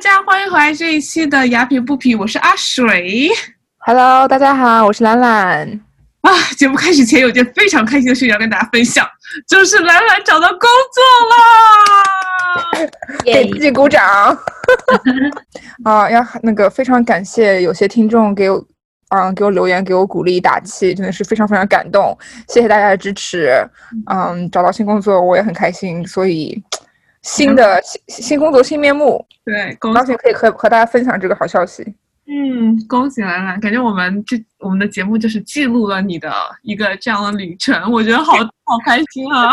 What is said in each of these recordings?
家，欢迎回来这一期的雅痞不痞，我是阿水。Hello，大家好，我是兰兰。啊，节目开始前有件非常开心的事情要跟大家分享，就是兰兰找到工作啦！给自己鼓掌。啊，要那个非常感谢有些听众给我，嗯，给我留言，给我鼓励打气，真的是非常非常感动，谢谢大家的支持。嗯，找到新工作我也很开心，所以新的新新工作新面目，对，恭高兴可以和和大家分享这个好消息。嗯，恭喜兰兰，感觉我们这我们的节目就是记录了你的一个这样的旅程，我觉得好好开心啊！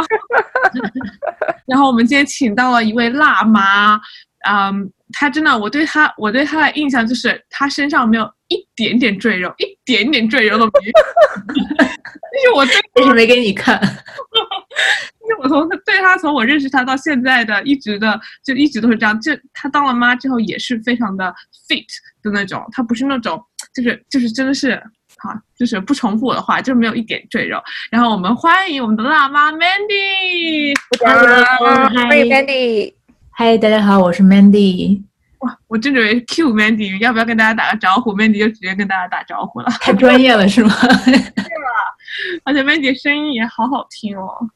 然后我们今天请到了一位辣妈，嗯，她真的，我对她我对她的印象就是她身上没有一点点赘肉，一点点赘肉都没有。但是我对为什么没给你看？因为我从对她从我认识她到现在的一直的就一直都是这样，就她当了妈之后也是非常的 fit 的那种，她不是那种就是就是真的是好就是不重复我的话，就是没有一点赘肉。然后我们欢迎我们的辣妈 Mandy。欢迎 Mandy。嗨，大家好，我是 Mandy。哇，我正准备 Q Mandy，要不要跟大家打个招呼？Mandy 就直接跟大家打招呼了，太专业了是吗？而且 Mandy 声音也好好听哦。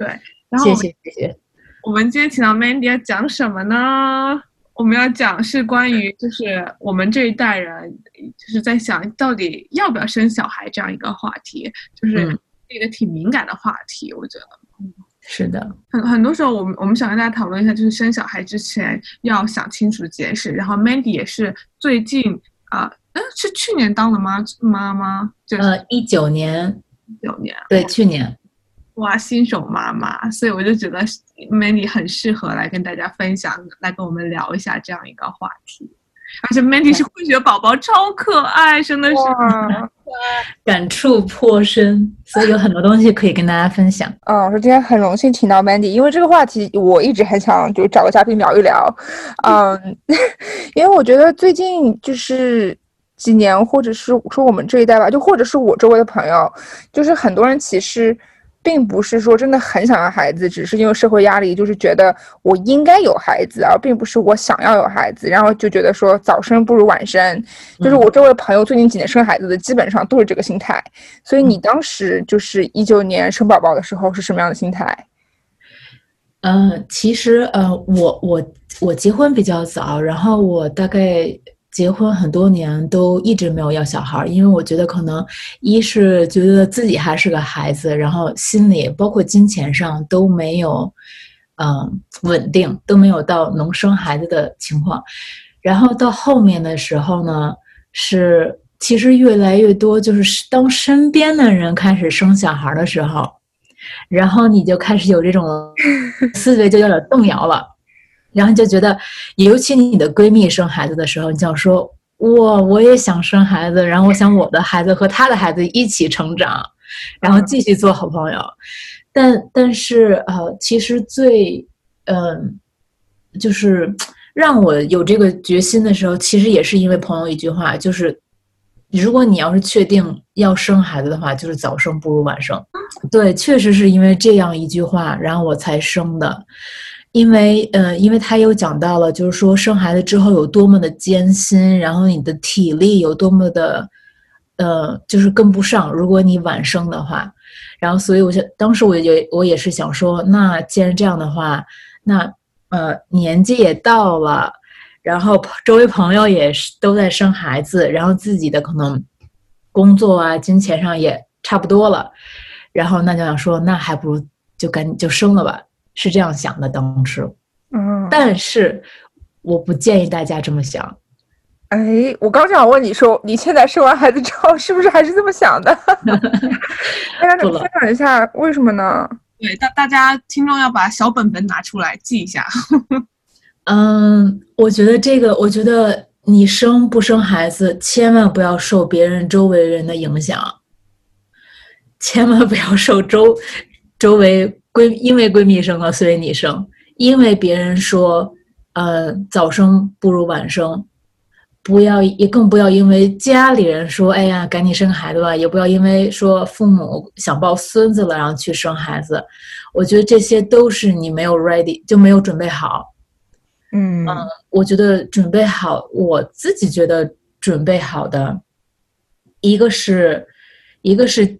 对，然后谢谢谢谢。我们今天请到 Mandy 要讲什么呢？我们要讲是关于就是我们这一代人就是在想到底要不要生小孩这样一个话题，就是嗯一个挺敏感的话题，我觉得。是的，很很多时候，我们我们想跟大家讨论一下，就是生小孩之前要想清楚这件事。然后 Mandy 也是最近啊，嗯、是去年当的妈妈吗？就是呃，一九年，九年，对，去年，哇，新手妈妈，所以我就觉得 Mandy 很适合来跟大家分享，来跟我们聊一下这样一个话题。而且 Mandy 是混血宝宝，超可爱，真的是。哇，感触颇深，所以有很多东西可以跟大家分享。嗯，我说今天很荣幸请到 Mandy，因为这个话题我一直很想就找个嘉宾聊一聊，嗯，因为我觉得最近就是几年，或者是说我们这一代吧，就或者是我周围的朋友，就是很多人其实并不是说真的很想要孩子，只是因为社会压力，就是觉得我应该有孩子，而并不是我想要有孩子，然后就觉得说早生不如晚生，就是我周围朋友最近几年生孩子的基本上都是这个心态。所以你当时就是一九年生宝宝的时候是什么样的心态？嗯，其实呃，我我我结婚比较早，然后我大概结婚很多年都一直没有要小孩儿，因为我觉得可能一是觉得自己还是个孩子，然后心里包括金钱上都没有嗯稳定，都没有到能生孩子的情况。然后到后面的时候呢，是其实越来越多，就是当身边的人开始生小孩儿的时候。然后你就开始有这种思维就有点动摇了，然后就觉得，尤其你的闺蜜生孩子的时候，你就想说，哇，我也想生孩子，然后我想我的孩子和她的孩子一起成长，然后继续做好朋友。但但是呃，其实最嗯、就是让我有这个决心的时候，其实也是因为朋友一句话，就是如果你要是确定要生孩子的话，就是早生不如晚生。对，确实是因为这样一句话，然后我才生的。因为，呃，因为他有讲到了，就是说生孩子之后有多么的艰辛，然后你的体力有多么的，呃，就是跟不上。如果你晚生的话，然后所以我就当时我也我也是想说，那既然这样的话，那呃年纪也到了，然后周围朋友也是都在生孩子，然后自己的可能工作啊、金钱上也差不多了，然后那就想说，那还不如就赶紧就生了吧，是这样想的当时。嗯，但是我不建议大家这么想。哎，我刚想问你说，你现在生完孩子之后是不是还是这么想的？大家不了分享一下为什么呢？对，大大家听众要把小本本拿出来记一下。嗯，我觉得这个，我觉得你生不生孩子，千万不要受别人周围人的影响，千万不要受周周围闺因为闺蜜生了，所以你生，因为别人说，呃，早生不如晚生，不要也更不要因为家里人说，哎呀，赶紧生孩子吧，也不要因为说父母想抱孙子了，然后去生孩子。我觉得这些都是你没有 ready，就没有准备好。嗯嗯，我觉得准备好，我自己觉得准备好的，一个是，一个是，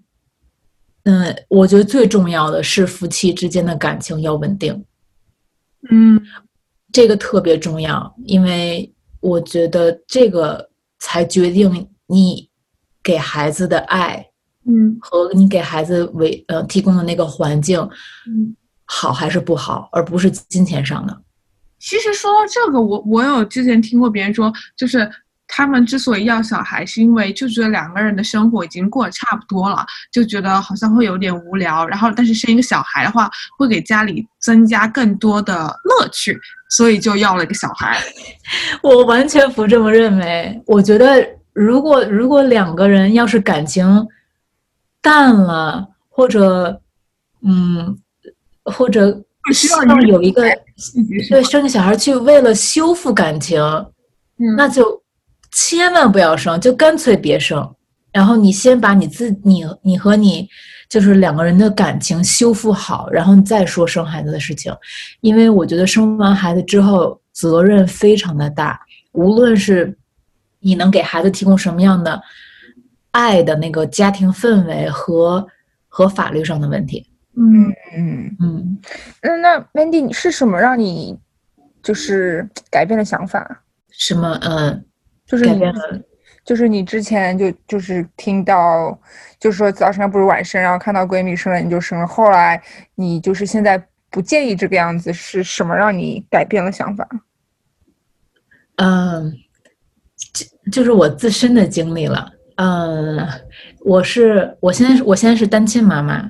嗯，我觉得最重要的是夫妻之间的感情要稳定，嗯这个特别重要，因为我觉得这个才决定你给孩子的爱嗯和你给孩子为呃提供的那个环境嗯。好还是不好，而不是金钱上的。其实说到这个，我我有之前听过别人说，就是他们之所以要小孩，是因为就觉得两个人的生活已经过得差不多了，就觉得好像会有点无聊。然后，但是生一个小孩的话，会给家里增加更多的乐趣，所以就要了一个小孩。我完全不这么认为。我觉得，如果如果两个人要是感情淡了，或者嗯，或者需要希望有一个对生个小孩去为了修复感情，嗯那就千万不要生，就干脆别生。然后你先把你自你你和你就是两个人的感情修复好，然后你再说生孩子的事情。因为我觉得生完孩子之后责任非常的大，无论是你能给孩子提供什么样的爱的那个家庭氛围和和法律上的问题。嗯嗯，嗯，那那 Mandy，你是什么让你就是改变了想法？什么嗯，就是你就是你之前就就是听到，就是说早生不如晚生，然后看到闺蜜生了你就生了，后来你就是现在不介意这个样子，是什么让你改变了想法？嗯，就就是我自身的经历了。嗯，我是我现在是我现在是单亲妈妈。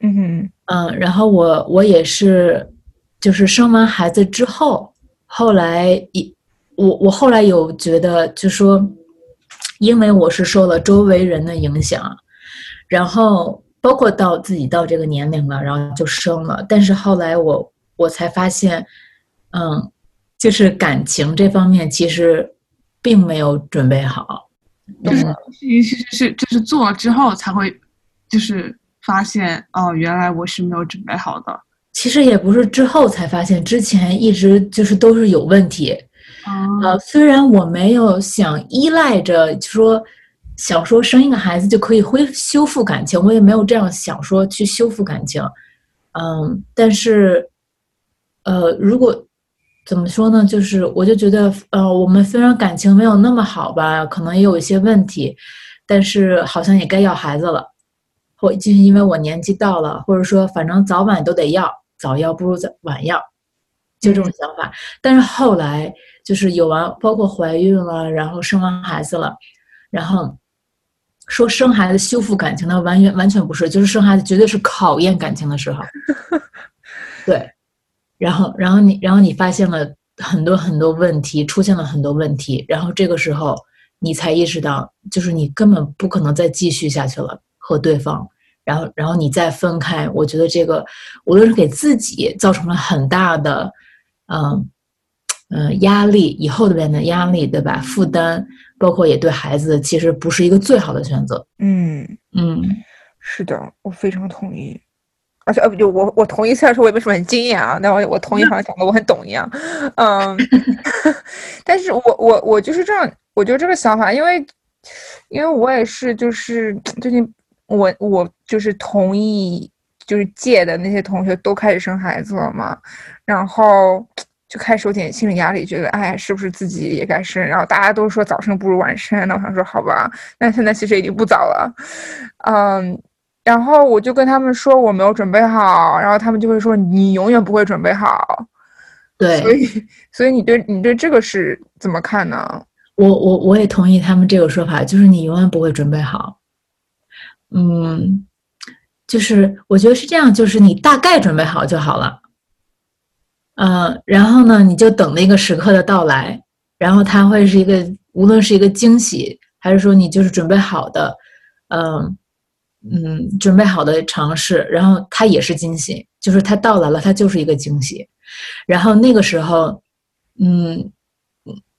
嗯哼，嗯，然后我我也是，就是生完孩子之后，后来一我我后来有觉得，就说，因为我是受了周围人的影响，然后包括到自己到这个年龄了，然后就生了，但是后来我我才发现，嗯，就是感情这方面其实并没有准备好，就是嗯其实是是就是做了之后才会，就是发现哦，原来我是没有准备好的。其实也不是之后才发现，之前一直就是都是有问题。哦呃，虽然我没有想依赖着说想说生一个孩子就可以恢修复感情，我也没有这样想说去修复感情。嗯，但是，呃，如果怎么说呢？就是我就觉得，呃，我们虽然感情没有那么好吧，可能也有一些问题，但是好像也该要孩子了，或就是因为我年纪到了，或者说反正早晚都得要，早要不如早晚要，就这种想法。但是后来就是有完，包括怀孕了，然后生完孩子了，然后说生孩子修复感情的，完全完全不是，就是生孩子绝对是考验感情的时候。对，然后然后你然后你发现了很多很多问题，出现了很多问题，然后这个时候你才意识到，就是你根本不可能再继续下去了和对方。然后，然后你再分开，我觉得这个无论是给自己造成了很大的，嗯，呃，压力，以后的边的压力，对吧？负担，包括也对孩子，其实不是一个最好的选择。嗯，嗯是的，我非常同意。而且呃，就我我同意，虽然说我也没什么很经验啊，但我我同意，好像讲的我很懂一样。嗯 但是我我我就是这样，我觉得这个想法，因为因为我也是，就是最近我我就是同意，就是借的那些同学都开始生孩子了嘛，然后就开始有点心理压力，觉得哎，是不是自己也该生？然后大家都说早生不如晚生，那我想说好吧，那现在其实已经不早了，嗯。然后我就跟他们说我没有准备好，然后他们就会说你永远不会准备好，对，所以所以你对你对这个是怎么看呢？我我我也同意他们这个说法，就是你永远不会准备好。嗯，就是我觉得是这样，就是你大概准备好就好了。嗯、然后呢，你就等那个时刻的到来，然后它会是一个，无论是一个惊喜，还是说你就是准备好的，嗯嗯，准备好的尝试，然后它也是惊喜，就是它到来了，它就是一个惊喜。然后那个时候，嗯，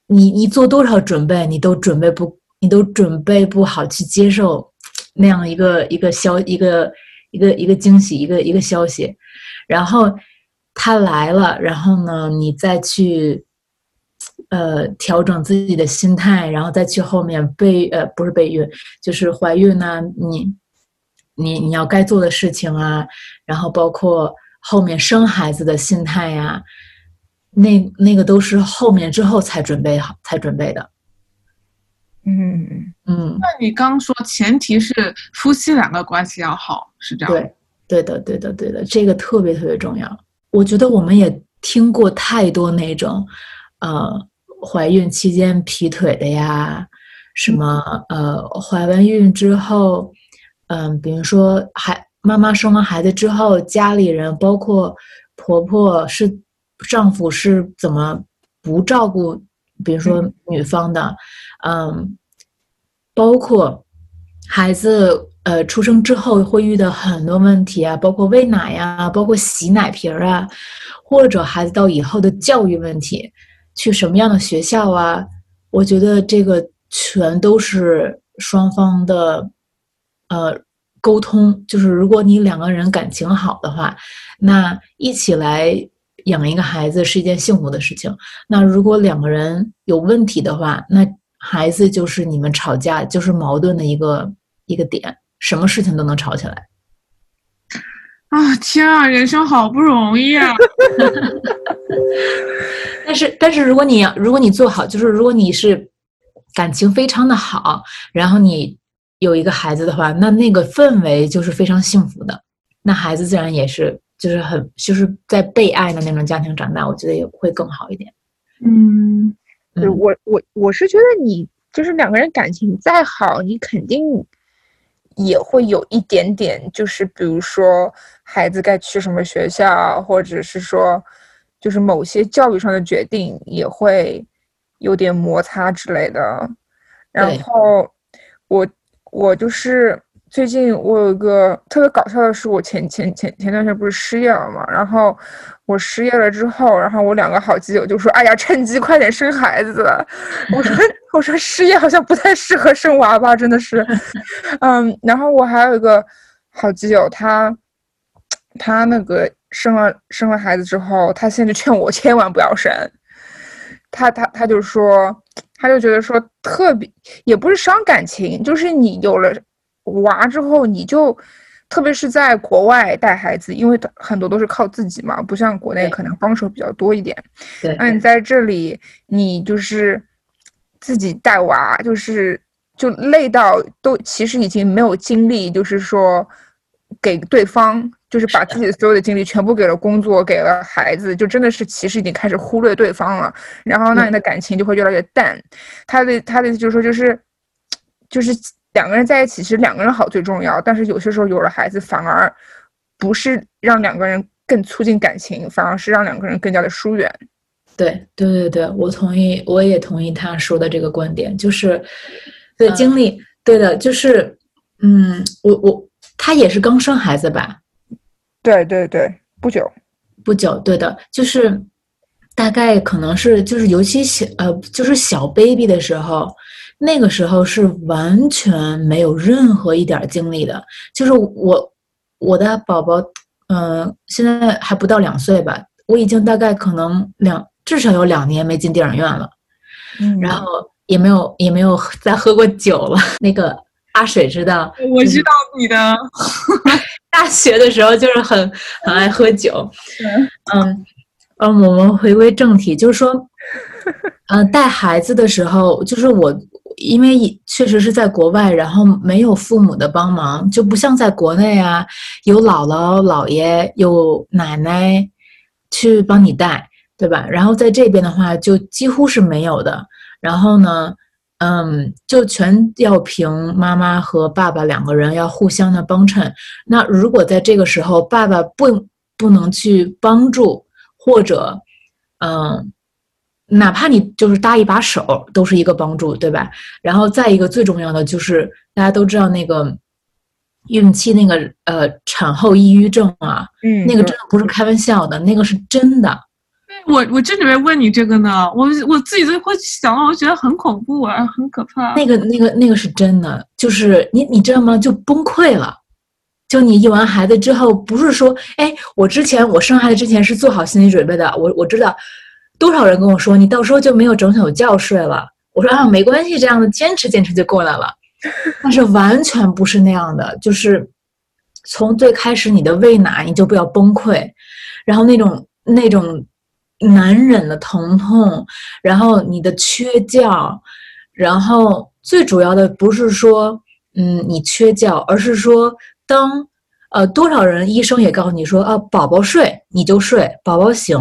你你做多少准备，你都准备不，你都准备不好去接受那样一个一个消一个一个一个惊喜，一个一个消息。然后它来了，然后呢，你再去呃调整自己的心态，然后再去后面备呃不是备孕，就是怀孕呢，你你你要该做的事情啊，然后包括后面生孩子的心态呀、那那个都是后面之后才准备好才准备的。嗯，嗯，那你刚说前提是夫妻两个关系要好，是这样？对，对的，对的，对的，这个特别特别重要。我觉得我们也听过太多那种，呃，怀孕期间劈腿的呀，什么呃，怀完孕之后，嗯、比如说孩妈妈生完孩子之后，家里人包括婆婆是丈夫是怎么不照顾，比如说女方的，嗯，包括孩子呃出生之后会遇到很多问题啊，包括喂奶呀，包括洗奶瓶儿啊，或者孩子到以后的教育问题，去什么样的学校啊，我觉得这个全都是双方的呃沟通，就是如果你两个人感情好的话，那一起来养一个孩子是一件幸福的事情。那如果两个人有问题的话，那孩子就是你们吵架就是矛盾的一个一个点，什么事情都能吵起来。啊，天啊，人生好不容易啊！但是，但是如果你要，如果你做好，就是如果你是感情非常的好，然后你有一个孩子的话，那那个氛围就是非常幸福的，那孩子自然也是就是很就是在被爱的那种家庭长大，我觉得也会更好一点。嗯我我我是觉得你就是两个人感情再好，你肯定也会有一点点，就是比如说孩子该去什么学校，或者是说就是某些教育上的决定也会有点摩擦之类的。然后我我就是最近我有一个特别搞笑的是，我前前前前段时间不是失业了嘛，然后我失业了之后，然后我两个好基友就说：“哎呀，趁机快点生孩子。”我说：“我说失业好像不太适合生娃吧，真的是。”嗯，然后我还有一个好基友，他他那个生了生了孩子之后，他现在劝我千万不要生。他他他就说，他就觉得说特别也不是伤感情，就是你有了娃之后，你就特别是在国外带孩子，因为很多都是靠自己嘛，不像国内可能帮手比较多一点。对那你在这里，你就是自己带娃，就是就累到都其实已经没有精力，就是说给对方，就是把自己的所有的精力全部给了工作，给了孩子，就真的是其实已经开始忽略对方了。然后那你的感情就会越来越淡。他的他的意思就是说，就是就是两个人在一起，其实两个人好最重要，但是有些时候有了孩子，反而不是让两个人更促进感情，反而是让两个人更加的疏远。对对对对，我同意，我也同意他说的这个观点，就是对经历，对的，就是嗯，我我他也是刚生孩子吧，对对对，不久。不久，对的，就是大概可能是就是尤其小呃就是小 baby 的时候，那个时候是完全没有任何一点儿精力的，就是我我的宝宝，嗯、现在还不到两岁吧，我已经大概可能两至少有两年没进电影院了。嗯然后也没有也没有再喝过酒了。那个阿水知道，我知道你的，大学的时候就是很很爱喝酒。嗯嗯，我们回归正题，就是说，嗯、带孩子的时候，就是我因为确实是在国外，然后没有父母的帮忙，就不像在国内啊，有姥姥姥爷有奶奶去帮你带，对吧？然后在这边的话，就几乎是没有的。然后呢，嗯，就全要凭妈妈和爸爸两个人要互相的帮衬。那如果在这个时候，爸爸不不能去帮助，或者，嗯，哪怕你就是搭一把手，都是一个帮助，对吧？然后再一个最重要的就是，大家都知道那个孕期那个呃产后抑郁症啊，嗯，那个真的不是开玩笑的，那个是真的。我我正准备问你这个呢，我我自己都会想到，我觉得很恐怖啊，很可怕。那个、那个、那个是真的，就是你你知道吗？就崩溃了，就你有完孩子之后，不是说，哎，我之前我生孩子之前是做好心理准备的，我我知道多少人跟我说，你到时候就没有整宿觉睡了。我说啊，没关系，这样的坚持坚持就过来了。但是完全不是那样的，就是从最开始你的喂奶你就不要崩溃，然后那种那种难忍的疼痛，然后你的缺觉，然后最主要的不是说嗯你缺觉，而是说当呃多少人医生也告诉你说啊宝宝睡你就睡，宝宝醒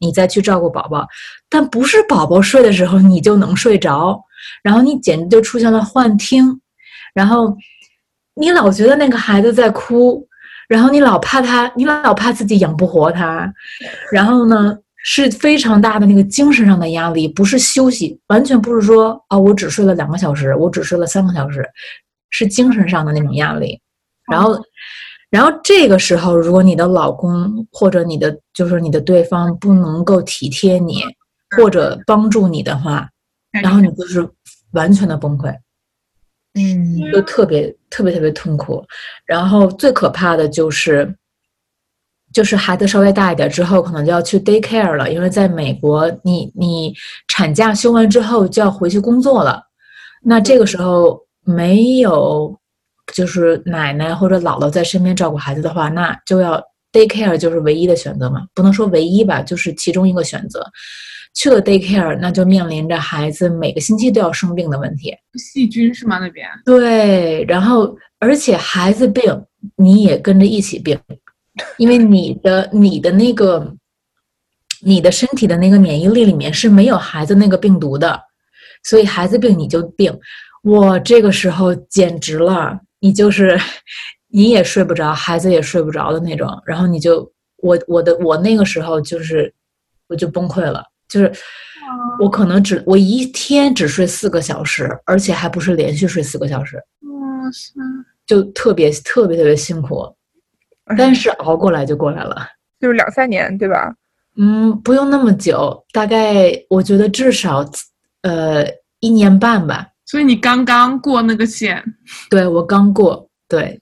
你再去照顾宝宝，但不是宝宝睡的时候你就能睡着。然后你简直就出现了幻听，然后你老觉得那个孩子在哭，然后你老怕他，你老怕自己养不活他，然后呢是非常大的那个精神上的压力，不是休息，完全不是说啊我只睡了两个小时，我只睡了三个小时，是精神上的那种压力。然后，然后这个时候，如果你的老公或者你的就是你的对方不能够体贴你或者帮助你的话。然后你就是完全的崩溃，嗯，就特别特别特别痛苦。然后最可怕的就是，就是孩子稍微大一点之后，可能就要去 day care 了，因为在美国，你你产假休完之后就要回去工作了。那这个时候没有就是奶奶或者姥姥在身边照顾孩子的话，那就要 day care 就是唯一的选择嘛，不能说唯一吧，就是其中一个选择。去了 daycare，那就面临着孩子每个星期都要生病的问题。细菌是吗？那边对，然后而且孩子病，你也跟着一起病，因为你的你的那个你的身体的那个免疫力里面是没有孩子那个病毒的，所以孩子病你就病。我这个时候简直了，你就是你也睡不着，孩子也睡不着的那种。然后你就我我的我那个时候就是我就崩溃了。就是我可能只我一天只睡四个小时，而且还不是连续睡四个小时。哇塞！就特别特别特别辛苦，但是熬过来就过来了。就是两三年，对吧？嗯，不用那么久，大概我觉得至少呃一年半吧。所以你刚刚过那个线？对，我刚过。对。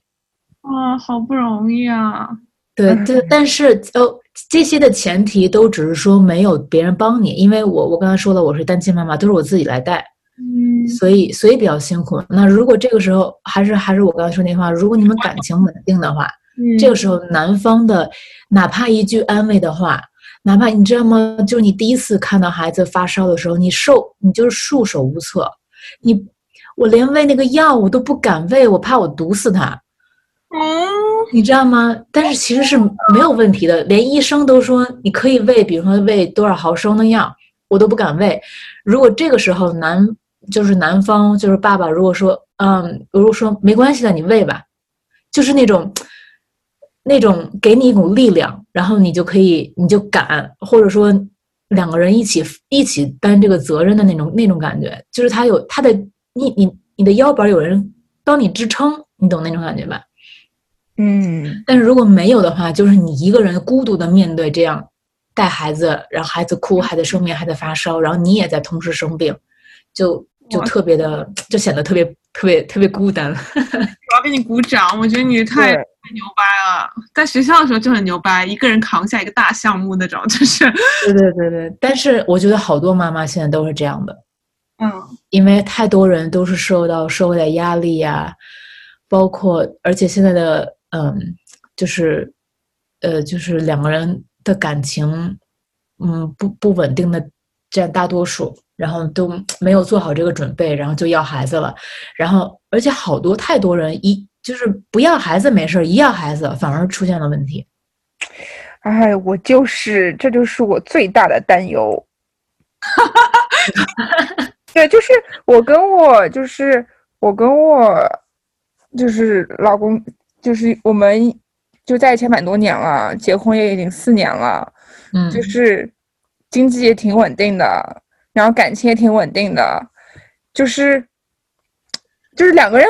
啊，好不容易啊！对对，但是哦。这些的前提都只是说没有别人帮你，因为我我刚才说了，我是单亲妈妈，都是我自己来带，嗯，所以所以比较辛苦。那如果这个时候还是还是我刚才说那话，如果你们感情稳定的话，这个时候男方的哪怕一句安慰的话，哪怕你知道吗？就是你第一次看到孩子发烧的时候，你受你就是束手无策，你我连喂那个药我都不敢喂，我怕我毒死他。嗯，你知道吗？但是其实是没有问题的，连医生都说你可以喂，比如说喂多少毫升的药，我都不敢喂。如果这个时候男就是男方就是爸爸，如果说嗯，如果说没关系的，你喂吧，就是那种那种给你一股力量，然后你就可以你就敢，或者说两个人一起一起担这个责任的那种那种感觉，就是他有他的你你你的腰板有人帮你支撑，你懂那种感觉吧？嗯，但是如果没有的话，就是你一个人孤独的面对这样带孩子，然后孩子哭，孩子生病，孩子发烧，然后你也在同时生病，就就特别的，就显得特别特别特别孤单。我要给你鼓掌，我觉得你太太牛掰了。在学校的时候就很牛掰，一个人扛下一个大项目那种，就是。对对对对，但是我觉得好多妈妈现在都是这样的，嗯，因为太多人都是受到社会的压力呀，包括而且现在的。嗯，就是，呃，就是两个人的感情，嗯，不不稳定的占大多数，然后都没有做好这个准备，然后就要孩子了，然后而且好多太多人一就是不要孩子没事一要孩子反而出现了问题。哎，我就是，这就是我最大的担忧。对，就是我跟我就是我跟我就是老公。就是我们就在一起蛮多年了，结婚也已经四年了，嗯，就是经济也挺稳定的，然后感情也挺稳定的，就是就是两个人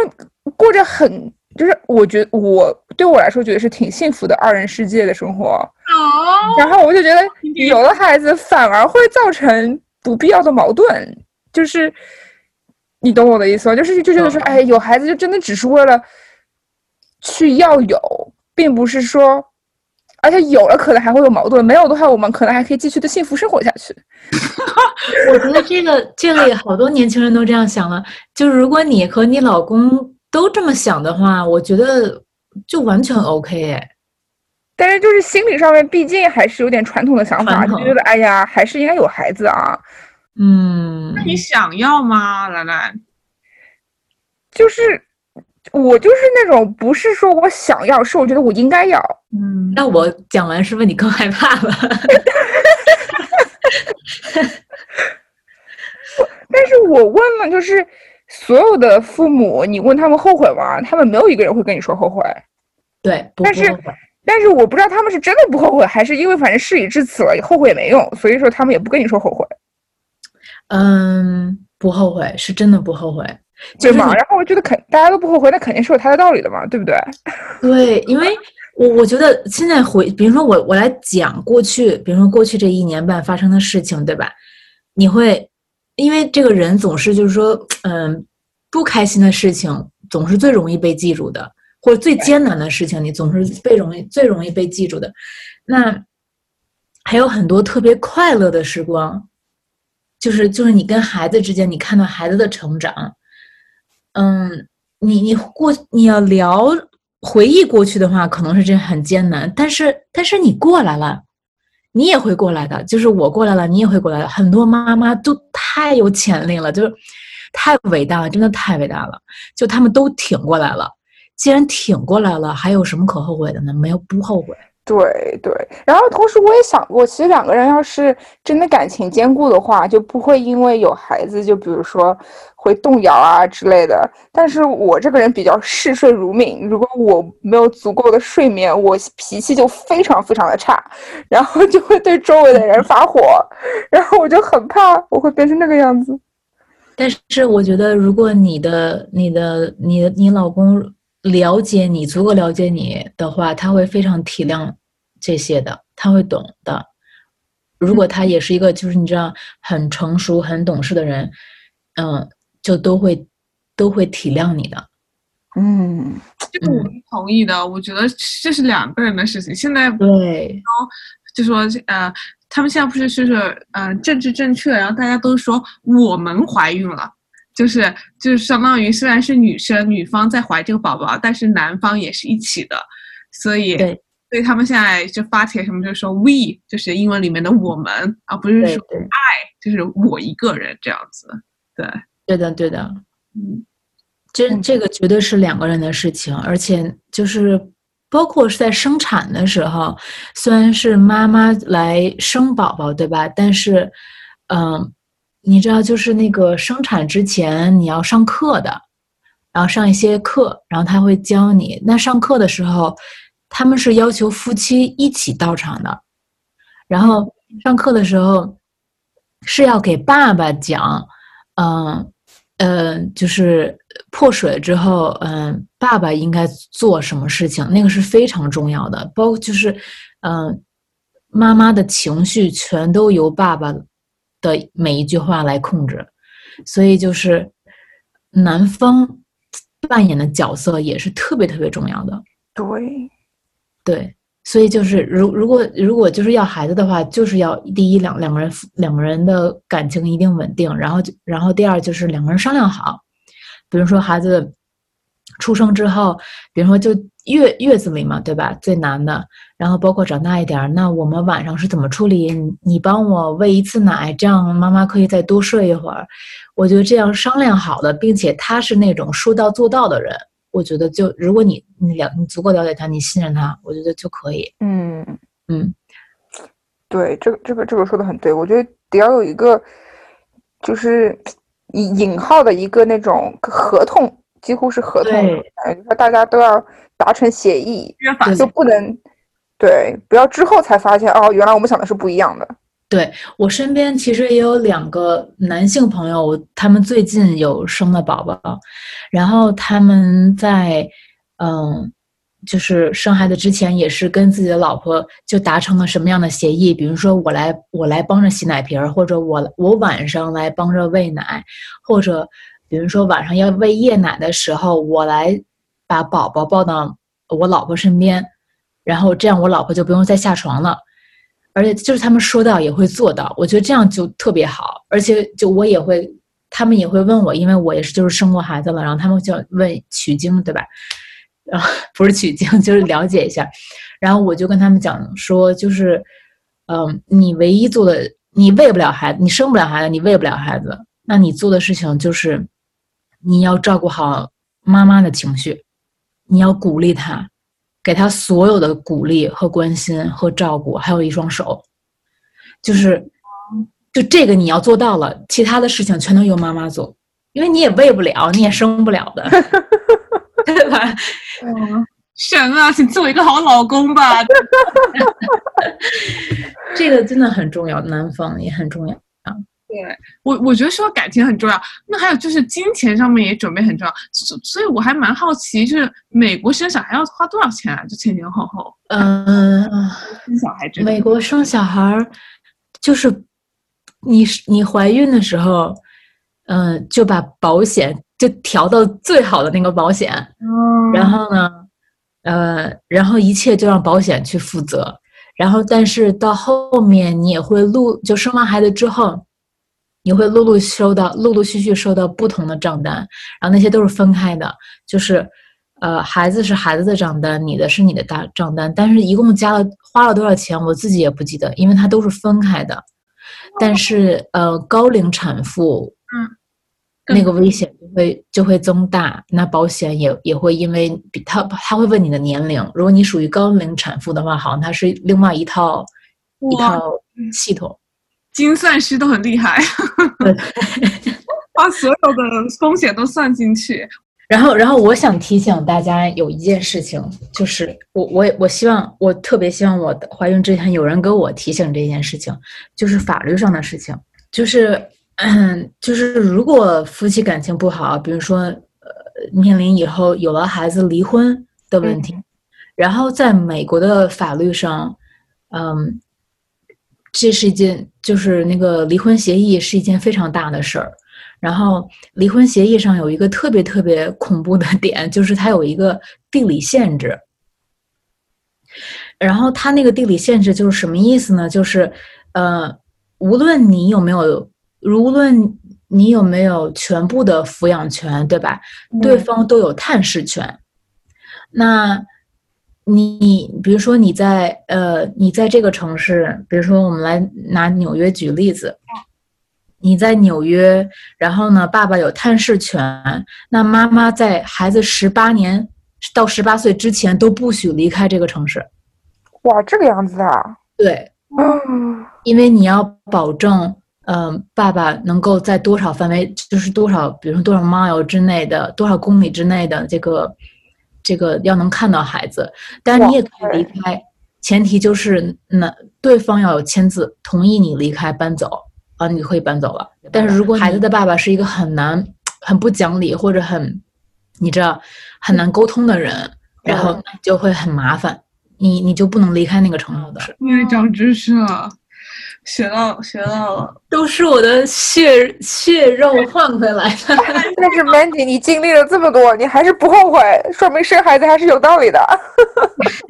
过着很，就是我觉得我对我来说觉得是挺幸福的二人世界的生活。哦，然后我就觉得有了孩子反而会造成不必要的矛盾，就是你懂我的意思吗？就是就觉得说，哎，有孩子就真的只是为了。去要有，并不是说，而且有了可能还会有矛盾，没有的话，我们可能还可以继续的幸福生活下去。我觉得这个这个也好多年轻人都这样想了，就是如果你和你老公都这么想的话，我觉得就完全 OK 哎。但是就是心理上面，毕竟还是有点传统的想法，就觉得哎呀，还是应该有孩子啊。嗯那，你想要吗，兰兰？就是我就是那种不是说我想要，是我觉得我应该要。嗯，那我讲完是不是你更害怕了？但是我问了，就是所有的父母，你问他们后悔吗？他们没有一个人会跟你说后悔。对，不但是不但是我不知道他们是真的不后悔，还是因为反正事已至此了，后悔也没用，所以说他们也不跟你说后悔，嗯，不后悔，是真的不后悔。就是你然后我觉得肯大家都不后悔，那肯定是有他的道理的嘛，对不对？对，因为我我觉得现在回，比如说我我来讲过去，比如说过去这一年半发生的事情，对吧？你会因为这个人总是就是说，嗯，不开心的事情总是最容易被记住的，或者最艰难的事情，你总是被容易最容易被记住的。那还有很多特别快乐的时光，就是就是你跟孩子之间，你看到孩子的成长，嗯，你你过你要聊回忆过去的话，可能是真很艰难，但是但是你过来了，你也会过来的，就是我过来了，你也会过来的。很多妈妈都太有潜力了，就是太伟大了，真的太伟大了，就他们都挺过来了。既然挺过来了，还有什么可后悔的呢？没有，不后悔。对对，然后同时我也想过，其实两个人要是真的感情坚固的话，就不会因为有孩子，就比如说会动摇啊之类的。但是我这个人比较嗜睡如命，如果我没有足够的睡眠，我脾气就非常非常的差，然后就会对周围的人发火，然后我就很怕我会变成那个样子。但是我觉得，如果你的、你的、你的、你老公了解你，足够了解你的话，他会非常体谅这些的，他会懂的。如果他也是一个就是你知道很成熟、很懂事的人，嗯，就都会都会体谅你的。嗯，这个我是同意的。我觉得这是两个人的事情。现在对，就说呃，他们现在不是就是呃政治正确，然后大家都说我们怀孕了，就是就是相当于虽然是女生女方在怀这个宝宝，但是男方也是一起的，所以对所以他们现在就发帖什么就说 we 就是英文里面的我们，而不是说对对就是我一个人这样子。对，对的，对的。嗯，这嗯这个绝对是两个人的事情，而且就是包括是在生产的时候，虽然是妈妈来生宝宝，对吧？但是，嗯，你知道，就是那个生产之前你要上课的，然后上一些课，然后他会教你。那上课的时候，他们是要求夫妻一起到场的，然后上课的时候是要给爸爸讲，嗯。呃，就是破水之后，嗯、爸爸应该做什么事情，那个是非常重要的。包括就是，嗯、妈妈的情绪全都由爸爸的每一句话来控制，所以就是男方扮演的角色也是特别特别重要的。对，对，所以就是如如果如果就是要孩子的话，就是要第一两两个人两个人的感情一定稳定，然后就然后第二就是两个人商量好，比如说孩子出生之后，比如说就月月子里嘛，对吧？最难的，然后包括长大一点，那我们晚上是怎么处理？你你帮我喂一次奶，这样妈妈可以再多睡一会儿。我觉得这样商量好的，并且他是那种说到做到的人，我觉得就如果你你了你足够了解他，你信任他，我觉得就可以。嗯。嗯，对，这个这个这个说的很对，我觉得得要有一个，就是引引号的一个那种合同，几乎是合同就是说大家都要达成协议，对就不能对，不要之后才发现哦，原来我们想的是不一样的。对我身边其实也有两个男性朋友，他们最近有生了宝宝，然后他们在嗯，就是生孩子之前也是跟自己的老婆就达成了什么样的协议，比如说我来我来帮着洗奶瓶，或者我我晚上来帮着喂奶，或者比如说晚上要喂夜奶的时候，我来把宝宝抱到我老婆身边，然后这样我老婆就不用再下床了。而且就是他们说到也会做到，我觉得这样就特别好。而且就我也会，他们也会问我，因为我也是就是生过孩子了，然后他们就问取经，对吧？然后不是取经，就是了解一下。然后我就跟他们讲说，就是，嗯，你唯一做的，你喂不了孩子，你生不了孩子，你喂不了孩子，那你做的事情就是，你要照顾好妈妈的情绪，你要鼓励她，给他所有的鼓励和关心和照顾，还有一双手，就是，就这个你要做到了，其他的事情全都由妈妈做，因为你也喂不了，你也生不了的，对吧？嗯，神啊，请做一个好老公吧。这个真的很重要，男方也很重要。对我，我觉得说感情很重要，那还有就是金钱上面也准备很重要，所所以我还蛮好奇，就是美国生小孩要花多少钱啊？就前前后后嗯，生小孩这个美国生小孩儿，就是你你怀孕的时候，嗯，就把保险就调到最好的那个保险，嗯然后呢，呃，然后一切就让保险去负责。然后，但是到后面你也会录，就生完孩子之后，你会陆陆收到陆陆续续收到不同的账单，然后那些都是分开的，就是呃，孩子是孩子的账单，你的是你的大账单，但是一共加了花了多少钱，我自己也不记得，因为它都是分开的。但是呃，高龄产妇，嗯，那个危险就会就会增大，那保险也也会因为比他他会问你的年龄，如果你属于高龄产妇的话，好像它是另外一套一套系统。精算师都很厉害，对把所有的风险都算进去。然后，然后我想提醒大家有一件事情，就是我我也我希望我特别希望我的怀孕之前有人给我提醒这件事情，就是法律上的事情，就是嗯，就是如果夫妻感情不好，比如说呃面临以后有了孩子离婚的问题，然后在美国的法律上，嗯，这是一件就是那个离婚协议是一件非常大的事儿。然后离婚协议上有一个特别特别恐怖的 点，就是它有一个地理限制。然后它那个地理限制就是什么意思呢？就是呃，无论你有没有，无论你有没有全部的抚养权，对吧？对方都有探视权。那你比如说你在呃，你在这个城市，比如说我们来拿纽约举例子。你在纽约，然后呢，爸爸有探视权，那妈妈在孩子十八年到十八岁之前都不许离开这个城市。哇，这个样子啊！对，嗯，因为你要保证，嗯、爸爸能够在多少范围，就是多少，比如说多少 mile 之内的，多少公里之内的这个，这个要能看到孩子，但是你也可以离开，前提就是那对方要有签字同意你离开搬走。啊，你可以搬走了。但是如果孩子的爸爸是一个很难、很不讲理或者很，你知道很难沟通的人，然后就会很麻烦，你你就不能离开那个城市。因为长知识了，学到学到了，都是我的血血肉换回来的。但是 Mandy，你经历了这么多，你还是不后悔，说明生孩子还是有道理的。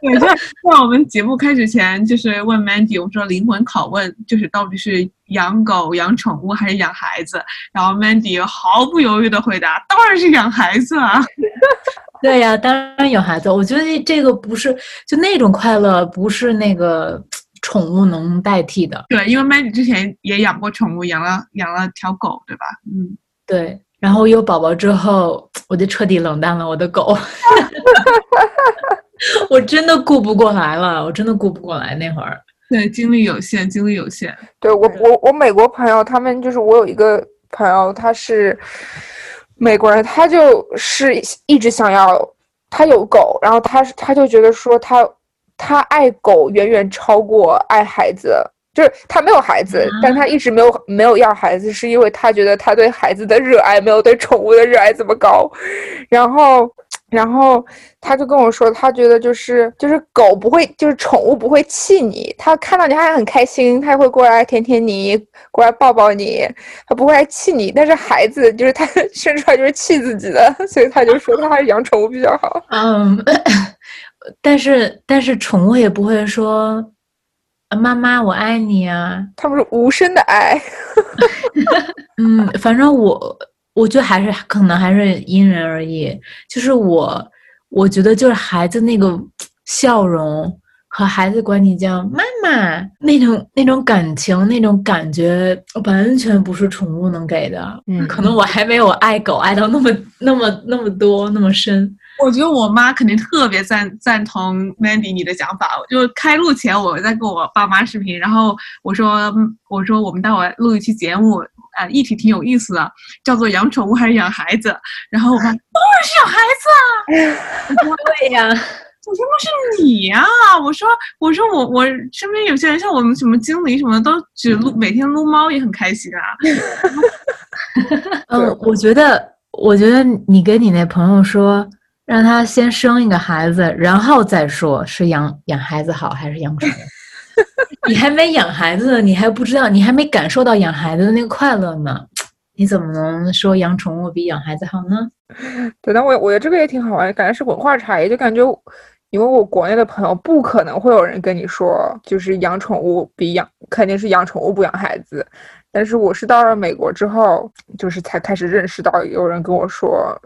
对，就在我们节目开始前，就是问 Mandy，我说灵魂拷问，就是到底是养狗、养宠物还是养孩子？然后 Mandy 毫不犹豫的回答，当然是养孩子啊。对呀、当然有孩子。我觉得这个不是就那种快乐，不是那个宠物能代替的。对，因为 Mandy 之前也养过宠物，养了养了条狗，对吧？嗯，对，然后有宝宝之后，我就彻底冷淡了我的狗。我真的顾不过来了，我真的顾不过来那会儿。对，精力有限，精力有限。对我，我我美国朋友，他们就是我有一个朋友，他是美国人，他就是一直想要，他有狗，然后他是他就觉得说他他爱狗远远超过爱孩子，就是他没有孩子，但他一直没有没有要孩子，是因为他觉得他对孩子的热爱没有对宠物的热爱这么高，然后然后他就跟我说，他觉得就是就是狗不会，就是宠物不会气你，他看到你还很开心，他会过来舔舔你，过来抱抱你，他不会来气你。但是孩子就是他生出来就是气自己的，所以他就说他还是养宠物比较好。嗯，但是但是宠物也不会说，妈妈我爱你啊，他们是无声的爱。嗯，反正我。我觉得还是可能还是因人而异，就是我，我觉得就是孩子那个笑容和孩子管你叫妈妈那种那种感情那种感觉，完全不是宠物能给的。嗯，可能我还没有爱狗爱到那么那么那么多那么深。我觉得我妈肯定特别赞赞同 Mandy 你的想法。就开录前我在跟我爸妈视频，然后我说我说我们待会录一期节目。啊，议题挺有意思的，叫做养宠物还是养孩子？然后我妈 当然是养孩子啊！对呀，我说那是你呀！我说我说我我身边有些人像我们什么经理什么的，都只撸每天撸猫也很开心啊。嗯，我觉得我觉得你跟你那朋友说，让他先生一个孩子，然后再说是养养孩子好还是养宠物。你还没养孩子，你还不知道，你还没感受到养孩子的那个快乐呢，你怎么能说养宠物比养孩子好呢？对，但我我觉得这个也挺好玩，感觉是文化差异，就感觉因为我国内的朋友不可能会有人跟你说，就是养宠物比养肯定是养宠物不养孩子，但是我是到了美国之后，就是才开始认识到有人跟我说，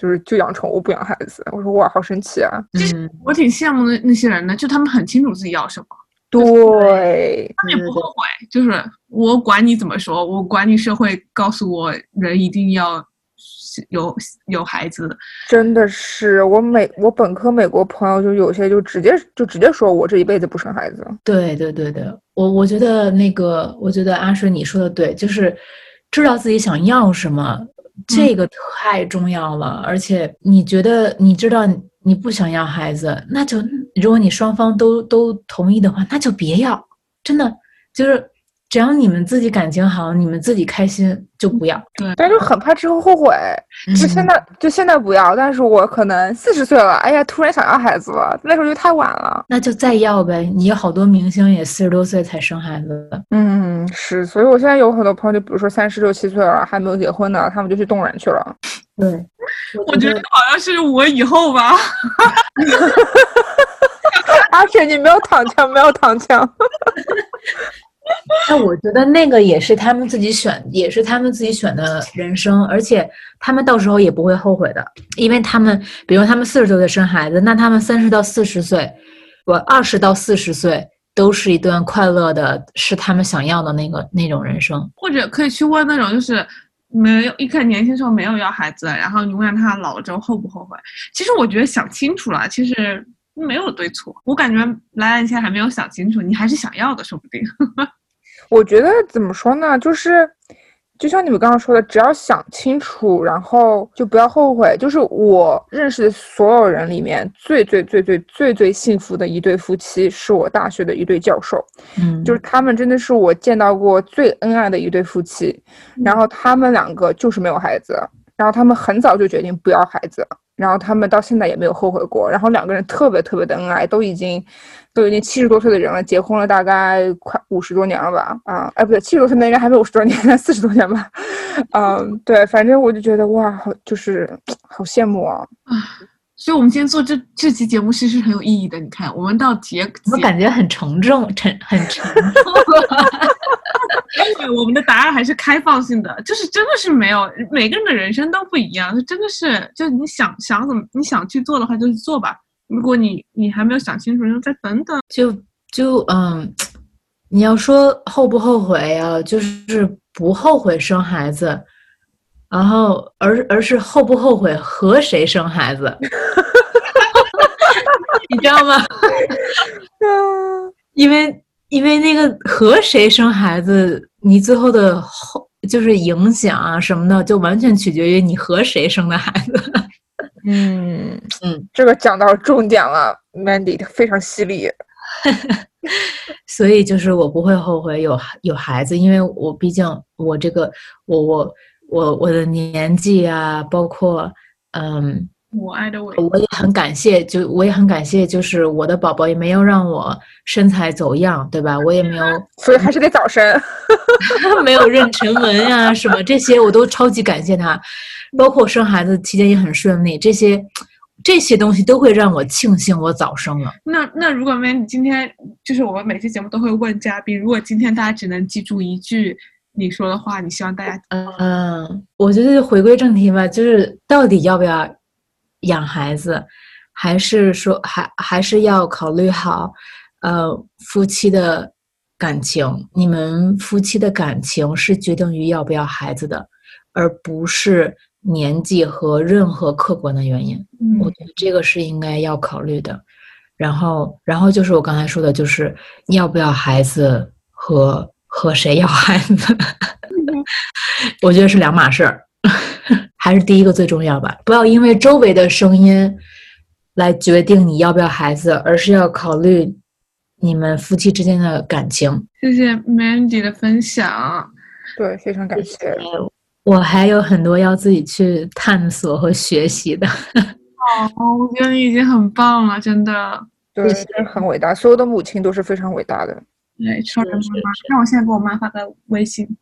就是就养宠物不养孩子，我说哇，好神奇啊！其实我挺羡慕那那些人的，就他们很清楚自己要什么。对，他们也不后悔，就是我管你怎么说，我管你社会告诉我人一定要有有孩子，真的是我美我本科美国朋友就有些就直接就直接说我这一辈子不生孩子。对对对对，我我觉得那个我觉得阿水你说的对，就是知道自己想要什么，这个太重要了，而且你觉得你知道。你不想要孩子，那就如果你双方都都同意的话，那就别要。真的就是，只要你们自己感情好，你们自己开心就不要。对，但是很怕之后后悔。就现在就现在不要，但是我可能四十岁了，哎呀，突然想要孩子了，那时候就太晚了。那就再要呗。你有好多明星也四十多岁才生孩子的。嗯，是。所以我现在有很多朋友，就比如说三十六七岁了还没有结婚的，他们就去冻卵去了。对。我觉得好像是我以后吧，阿雪，你没有躺枪，没有躺枪。那我觉得那个也是他们自己选，也是他们自己选的人生，而且他们到时候也不会后悔的，因为他们，比如他们四十多岁生孩子，那他们三十到四十岁，我二十到四十岁都是一段快乐的，是他们想要的那个那种人生。或者可以去问那种就是。没有，一看年轻时候没有要孩子，然后你问他老了之后后不后悔？其实我觉得想清楚了，其实没有对错。我感觉来来，现在还没有想清楚，你还是想要的，说不定。我觉得怎么说呢，就是。就像你们刚刚说的，只要想清楚，然后就不要后悔。就是我认识的所有人里面，最最最最最最幸福的一对夫妻，是我大学的一对教授。嗯，就是他们真的是我见到过最恩爱的一对夫妻。然后他们两个就是没有孩子，然后他们很早就决定不要孩子，然后他们到现在也没有后悔过。然后两个人特别特别的恩爱，都已经。都已经七十多岁的人了，结婚了大概快五十多年了吧？啊，哎，不对，七十多岁那应该还没五十多年，四十多年吧？嗯，对，反正我就觉得哇，好，就是好羡慕啊！啊，所以我们今天做这这期节目其实很有意义的。你看，我们到结，我感觉很沉重，沉很沉重。对，我们的答案还是开放性的，就是真的是没有每个人的人生都不一样，真的是，就你想想怎么你想去做的话，就去做吧。如果你你还没有想清楚，就再等等。就就嗯，你要说后不后悔啊？就是不后悔生孩子，然后而而是后不后悔和谁生孩子？你知道吗？因为因为那个和谁生孩子，你最后的后就是影响啊什么的，就完全取决于你和谁生的孩子。嗯 嗯，这个讲到重点了，Mandy 非常犀利。所以就是我不会后悔有有孩子，因为我毕竟我这个我我我我的年纪啊，包括嗯我爱的我，我也很感谢，就我也很感谢，就是我的宝宝也没有让我身材走样，对吧？我也没有，所以还是得早生。没有妊娠纹呀什么这些，我都超级感谢他。包括生孩子期间也很顺利，这些这些东西都会让我庆幸我早生了。那那如果 Mandy 今天就是我们每期节目都会问嘉宾，如果今天大家只能记住一句你说的话，你希望大家嗯，我觉得回归正题吧，就是到底要不要养孩子，还是说还还是要考虑好呃夫妻的感情，你们夫妻的感情是决定于要不要孩子的，而不是。年纪和任何客观的原因，我觉得这个是应该要考虑的。然后，然后就是我刚才说的，就是要不要孩子和和谁要孩子，我觉得是两码事儿。还是第一个最重要吧，不要因为周围的声音来决定你要不要孩子，而是要考虑你们夫妻之间的感情。谢谢 Mandy 的分享，对，非常感谢。我还有很多要自己去探索和学习的。哦，我觉得你已经很棒了，真的。对，真的很伟大。所有的母亲都是非常伟大的。对，超人妈妈。那我现在给我妈发个微信。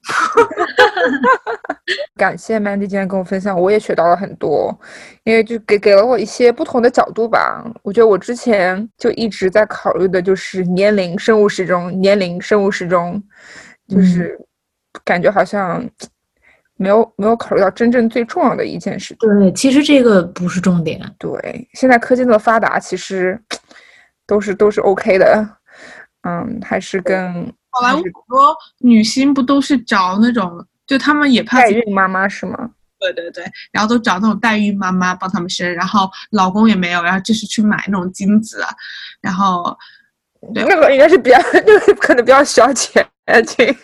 感谢 Mandy 今天跟我分享，我也学到了很多，因为就给给了我一些不同的角度吧。我觉得我之前就一直在考虑的就是年龄生物时钟，年龄生物时钟，就是感觉好像。没有没有考虑到真正最重要的一件事。对，其实这个不是重点。对，现在科技那么发达，其实都是都是 OK 的。嗯，还是跟好莱坞很多女星不都是找那种，就他们也怕代孕妈妈是吗？对对对，然后都找那种代孕妈妈帮他们生，然后老公也没有，然后就是去买那种精子，然后 对那个应该是比较，那个可能比较需要钱。情。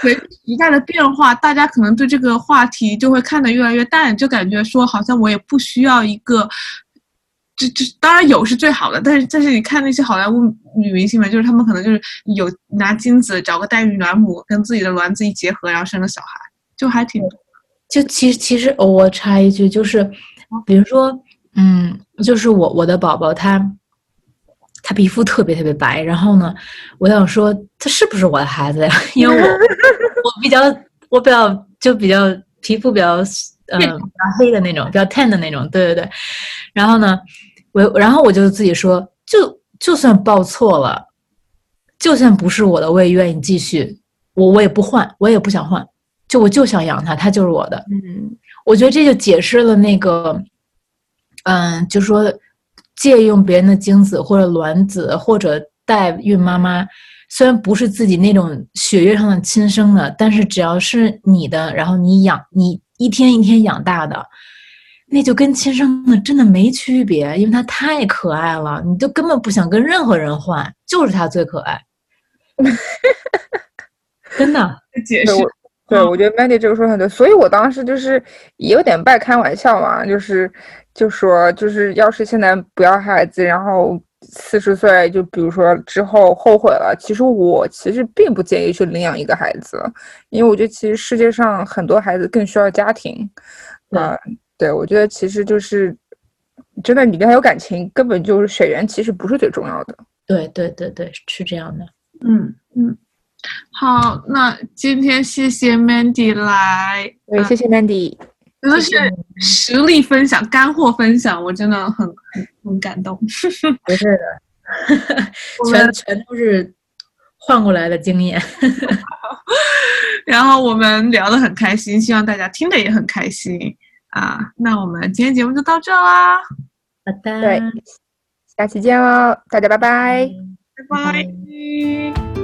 随时代的变化，大家可能对这个话题就会看得越来越淡，就感觉说好像我也不需要一个，这这当然有是最好的，但是但是你看那些好莱坞女明星们，就是她们可能就是有拿精子找个代孕卵母跟自己的卵子一结合，然后生个小孩，就还挺，就其实其实我插一句，就是比如说，嗯，就是我我的宝宝他。他皮肤特别特别白，然后呢，我想说他是不是我的孩子呀？因为我我比较我比较就比较皮肤比较嗯比较黑的那种，比较 tan 的那种，对对对。然后呢，我然后我就自己说，就就算报错了，就算不是我的，我也愿意继续，我我也不换，我也不想换，就我就想养它，它就是我的。嗯，我觉得这就解释了那个，嗯，就说。借用别人的精子或者卵子或者代孕妈妈，虽然不是自己那种血液上的亲生的，但是只要是你的，然后你养你一天一天养大的，那就跟亲生的真的没区别，因为它太可爱了，你就根本不想跟任何人换，就是它最可爱。真的，解释。对，我觉得 Mandy 这个说很对，所以我当时就是也有点半开玩笑嘛，就是。就说就是，要是现在不要孩子，然后四十岁就比如说之后后悔了，其实我其实并不建议去领养一个孩子，因为我觉得其实世界上很多孩子更需要家庭。啊，对，我觉得其实就是真的，你跟他有感情，根本就是血缘，其实不是最重要的。对对对对，是这样的。嗯嗯，好，那今天谢谢 Mandy 来，对，谢谢 Mandy。真的是实力分享、干货分享，我真的很很很感动。不是的，全全都是换过来的经验。然后我们聊得很开心，希望大家听得也很开心啊！那我们今天节目就到这啦，好的，对，下期见喽，大家拜拜，拜拜。